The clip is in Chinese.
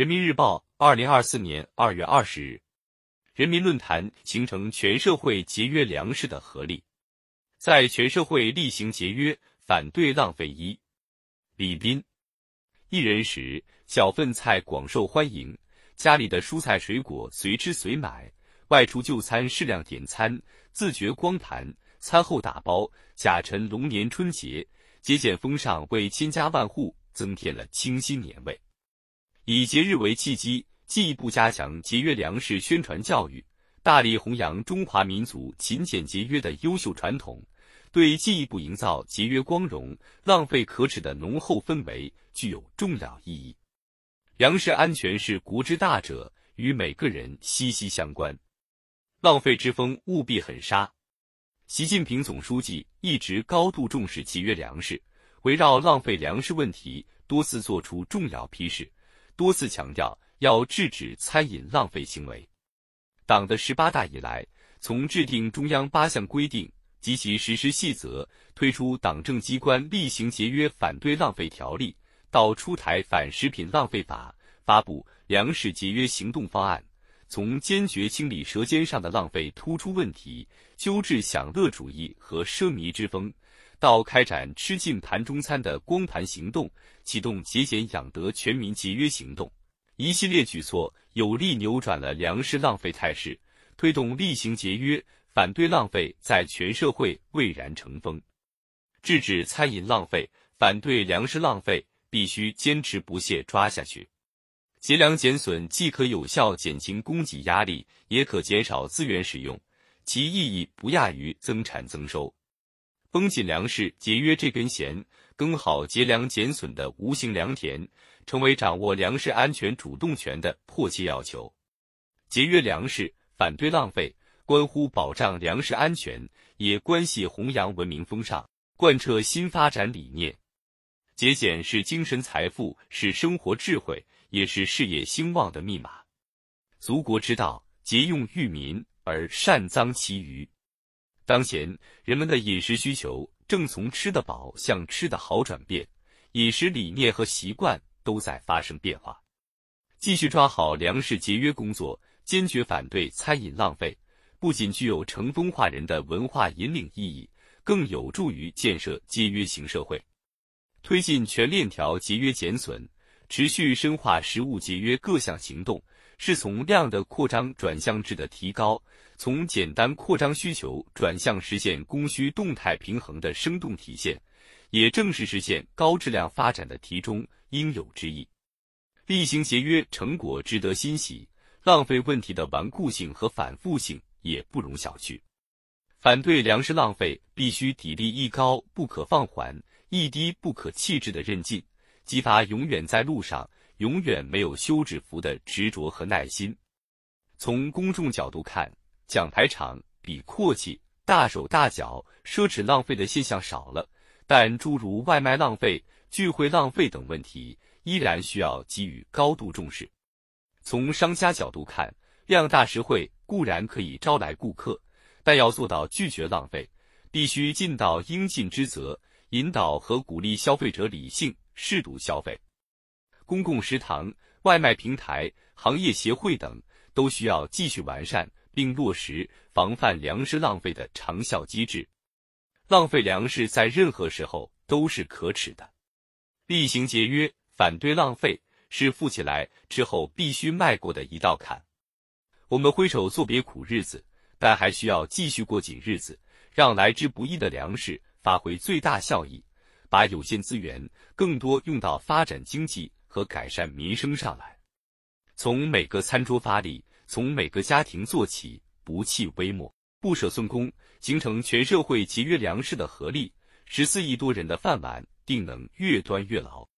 人民日报，二零二四年二月二十日，人民论坛形成全社会节约粮食的合力，在全社会厉行节约，反对浪费。一，李斌，一人食，小份菜广受欢迎，家里的蔬菜水果随吃随买，外出就餐适量点餐，自觉光盘，餐后打包。甲辰龙年春节，节俭风尚为千家万户增添了清新年味。以节日为契机，进一步加强节约粮食宣传教育，大力弘扬中华民族勤俭节约的优秀传统，对进一步营造节约光荣、浪费可耻的浓厚氛围具有重要意义。粮食安全是国之大者，与每个人息息相关。浪费之风务必狠刹。习近平总书记一直高度重视节约粮食，围绕浪费粮食问题多次作出重要批示。多次强调要制止餐饮浪费行为。党的十八大以来，从制定中央八项规定及其实施细则，推出党政机关厉行节约反对浪费条例，到出台反食品浪费法，发布粮食节约行动方案，从坚决清理舌尖上的浪费突出问题，纠治享乐主义和奢靡之风。到开展吃尽盘中餐的光盘行动，启动节俭养德全民节约行动，一系列举措有力扭转了粮食浪费态势，推动厉行节约、反对浪费在全社会蔚然成风。制止餐饮浪费、反对粮食浪费，必须坚持不懈抓下去。节粮减损既可有效减轻供给压力，也可减少资源使用，其意义不亚于增产增收。绷紧粮食节约这根弦，耕好节粮减损的无形良田，成为掌握粮食安全主动权的迫切要求。节约粮食，反对浪费，关乎保障粮食安全，也关系弘扬文明风尚，贯彻新发展理念。节俭是精神财富，是生活智慧，也是事业兴旺的密码。足国之道，节用裕民而善臧其余。当前人们的饮食需求正从吃得饱向吃得好转变，饮食理念和习惯都在发生变化。继续抓好粮食节约工作，坚决反对餐饮浪费，不仅具有乘风化人的文化引领意义，更有助于建设节约型社会。推进全链条节约减损，持续深化食物节约各项行动。是从量的扩张转向质的提高，从简单扩张需求转向实现供需动态平衡的生动体现，也正是实现高质量发展的题中应有之义。厉行节约成果值得欣喜，浪费问题的顽固性和反复性也不容小觑。反对粮食浪费，必须砥砺一高不可放缓，一滴不可弃置的韧劲，激发永远在路上。永远没有休止符的执着和耐心。从公众角度看，讲排场、比阔气、大手大脚、奢侈浪费的现象少了，但诸如外卖浪费、聚会浪费等问题依然需要给予高度重视。从商家角度看，量大实惠固然可以招来顾客，但要做到拒绝浪费，必须尽到应尽之责，引导和鼓励消费者理性适度消费。公共食堂、外卖平台、行业协会等都需要继续完善并落实防范粮食浪费的长效机制。浪费粮食在任何时候都是可耻的。厉行节约，反对浪费，是富起来之后必须迈过的一道坎。我们挥手作别苦日子，但还需要继续过紧日子，让来之不易的粮食发挥最大效益，把有限资源更多用到发展经济。和改善民生上来，从每个餐桌发力，从每个家庭做起，不弃微末，不舍寸功，形成全社会节约粮食的合力，十四亿多人的饭碗定能越端越牢。